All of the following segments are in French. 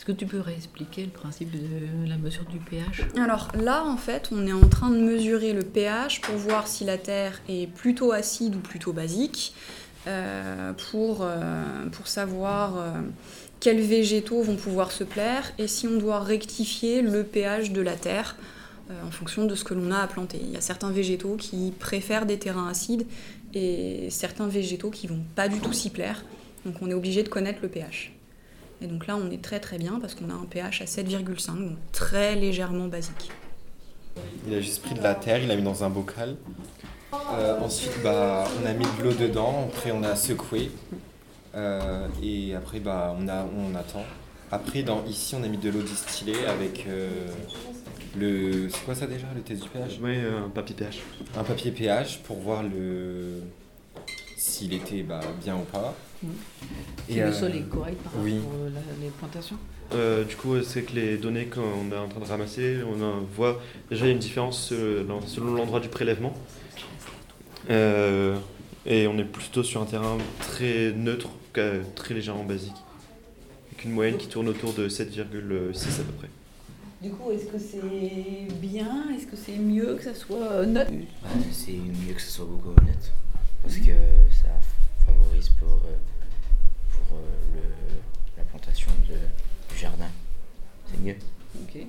Est-ce que tu peux réexpliquer le principe de la mesure du pH? Alors là, en fait, on est en train de mesurer le pH pour voir si la terre est plutôt acide ou plutôt basique, euh, pour, euh, pour savoir euh, quels végétaux vont pouvoir se plaire et si on doit rectifier le pH de la terre en fonction de ce que l'on a à planter. Il y a certains végétaux qui préfèrent des terrains acides et certains végétaux qui vont pas du tout s'y plaire. Donc on est obligé de connaître le pH. Et donc là, on est très très bien parce qu'on a un pH à 7,5, donc très légèrement basique. Il a juste pris de la terre, il l'a mis dans un bocal. Euh, ensuite, bah, on a mis de l'eau dedans, après on a secoué. Euh, et après, bah, on, a, on attend. Après, dans, ici, on a mis de l'eau distillée avec euh, le. C'est quoi ça déjà, le test du pH? Oui, un papier pH. Un papier pH pour voir le s'il était bah, bien ou pas. Et le sol est correct par rapport aux les plantations Du coup, c'est que les données qu'on est en train de ramasser, on voit déjà une différence selon l'endroit du prélèvement. Euh, et on est plutôt sur un terrain très neutre, très légèrement basique. Avec une moyenne qui tourne autour de 7,6 à peu près. Du coup, est-ce que c'est bien? Est-ce que c'est mieux que ça soit neutre bah, C'est mieux que ça soit beaucoup neutre. Parce que ça favorise pour, euh, pour euh, le, la plantation de, du jardin. C'est mieux. Ok.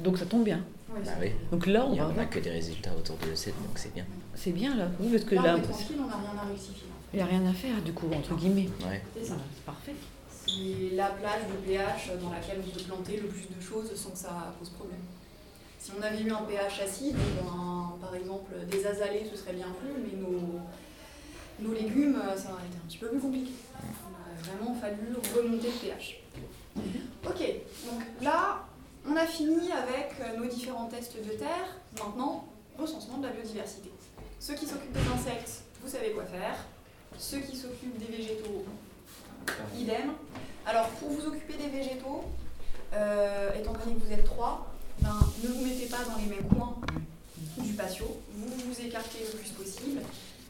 Donc ça tombe bien. Bah oui. Donc là, on Il va n'y a que des résultats autour de 7, donc c'est bien. C'est bien là, oui, parce que là, là on est tranquille, on n'a rien à rectifier. Il n'y a rien à faire, du coup, entre guillemets. Ouais. C'est ça. C'est parfait. C'est la plage de pH dans laquelle on peut planter le plus de choses sans que ça pose problème. Si on avait eu un pH acide, ben, par exemple des azalées, ce serait bien plus, mais nos, nos légumes, ça aurait été un petit peu plus compliqué. Il aurait vraiment fallu remonter le pH. Ok, donc là, on a fini avec nos différents tests de terre. Maintenant, recensement de la biodiversité. Ceux qui s'occupent des insectes, vous savez quoi faire. Ceux qui s'occupent des végétaux, idem. Alors, pour vous occuper des végétaux, euh, étant donné que vous êtes trois, ben, ne vous mettez pas dans les mêmes coins du patio. Vous vous écartez le plus possible.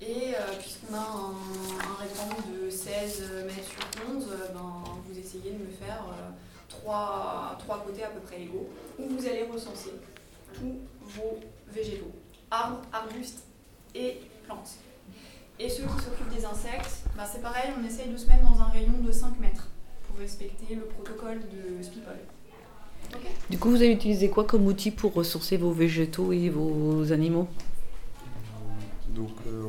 Et euh, puisqu'on a un, un, rectangle de 16 mètres sur 11, ben, vous essayez de me faire euh, trois, trois côtés à peu près égaux, où vous allez recenser tous vos végétaux, arbres, arbustes et plantes. Et ceux qui s'occupent des insectes, ben, c'est pareil, on essaye de se mettre dans un rayon de 5 mètres pour respecter le protocole de Spipol. Du coup, vous avez utilisé quoi comme outil pour recenser vos végétaux et vos animaux? Donc euh,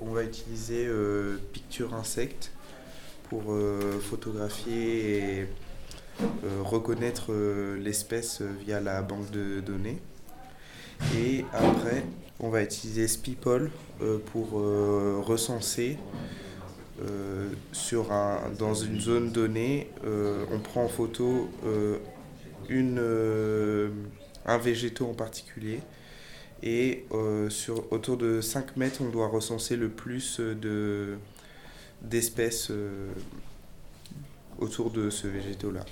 on, va, utiliser euh, Picture Insect pour euh, photographier et reconnaître l'espèce via la banque de données. Et après, on va utiliser Spipol pour recenser dans une zone donnée. on prend en photo un végétaux en particulier et euh, autour de 5 mètres, on doit recenser le plus de, d'espèces euh, autour de ce végétaux-là.